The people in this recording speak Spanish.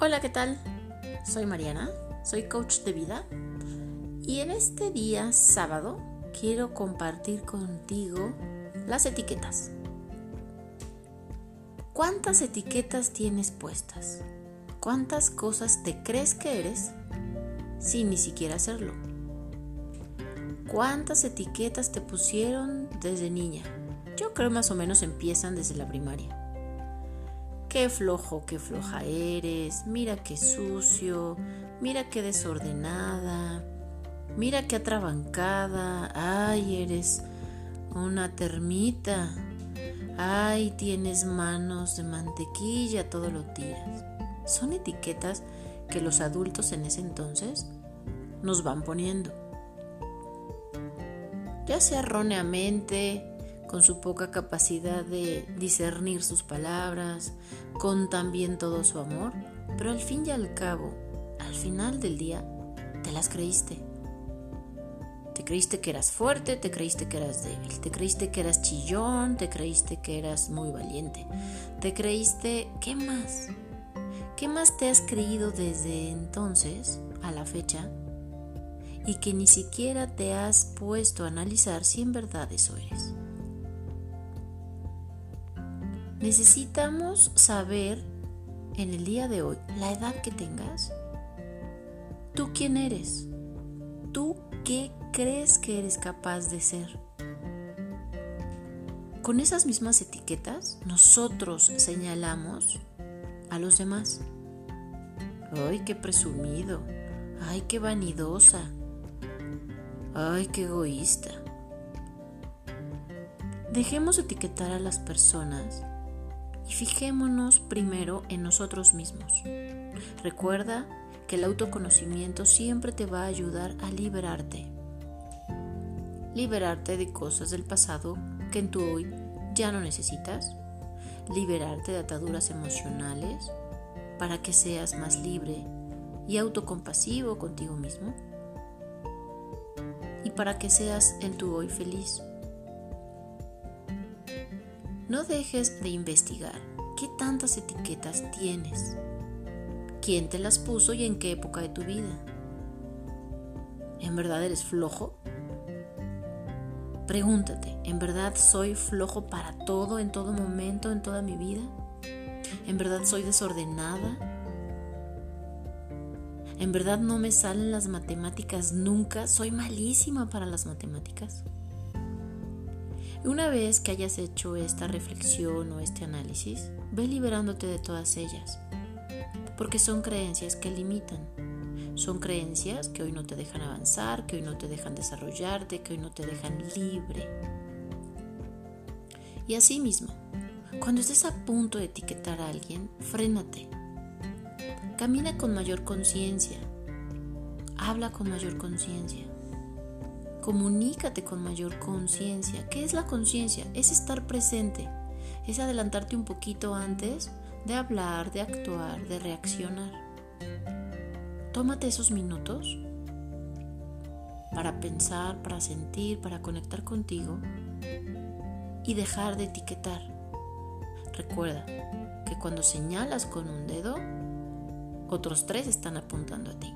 Hola, ¿qué tal? Soy Mariana, soy coach de vida y en este día sábado quiero compartir contigo las etiquetas. ¿Cuántas etiquetas tienes puestas? ¿Cuántas cosas te crees que eres sin ni siquiera hacerlo? ¿Cuántas etiquetas te pusieron desde niña? Yo creo más o menos empiezan desde la primaria. Qué flojo, qué floja eres, mira qué sucio, mira qué desordenada, mira qué atrabancada, ay, eres una termita, ay, tienes manos de mantequilla, todo lo tiras. Son etiquetas que los adultos en ese entonces nos van poniendo. Ya sea erróneamente, con su poca capacidad de discernir sus palabras, con también todo su amor, pero al fin y al cabo, al final del día, te las creíste. Te creíste que eras fuerte, te creíste que eras débil, te creíste que eras chillón, te creíste que eras muy valiente, te creíste, ¿qué más? ¿Qué más te has creído desde entonces a la fecha y que ni siquiera te has puesto a analizar si en verdad eso eres? Necesitamos saber en el día de hoy, la edad que tengas, tú quién eres, tú qué crees que eres capaz de ser. Con esas mismas etiquetas, nosotros señalamos a los demás. Ay, qué presumido. Ay, qué vanidosa. Ay, qué egoísta. Dejemos etiquetar a las personas y fijémonos primero en nosotros mismos. Recuerda que el autoconocimiento siempre te va a ayudar a liberarte. Liberarte de cosas del pasado que en tu hoy ya no necesitas. Liberarte de ataduras emocionales para que seas más libre y autocompasivo contigo mismo. Y para que seas en tu hoy feliz. No dejes de investigar qué tantas etiquetas tienes, quién te las puso y en qué época de tu vida. ¿En verdad eres flojo? Pregúntate, ¿en verdad soy flojo para todo, en todo momento, en toda mi vida? ¿En verdad soy desordenada? ¿En verdad no me salen las matemáticas nunca? ¿Soy malísima para las matemáticas? Una vez que hayas hecho esta reflexión o este análisis, ve liberándote de todas ellas, porque son creencias que limitan. Son creencias que hoy no te dejan avanzar, que hoy no te dejan desarrollarte, que hoy no te dejan libre. Y asimismo, cuando estés a punto de etiquetar a alguien, frénate. Camina con mayor conciencia. Habla con mayor conciencia. Comunícate con mayor conciencia. ¿Qué es la conciencia? Es estar presente, es adelantarte un poquito antes de hablar, de actuar, de reaccionar. Tómate esos minutos para pensar, para sentir, para conectar contigo y dejar de etiquetar. Recuerda que cuando señalas con un dedo, otros tres están apuntando a ti.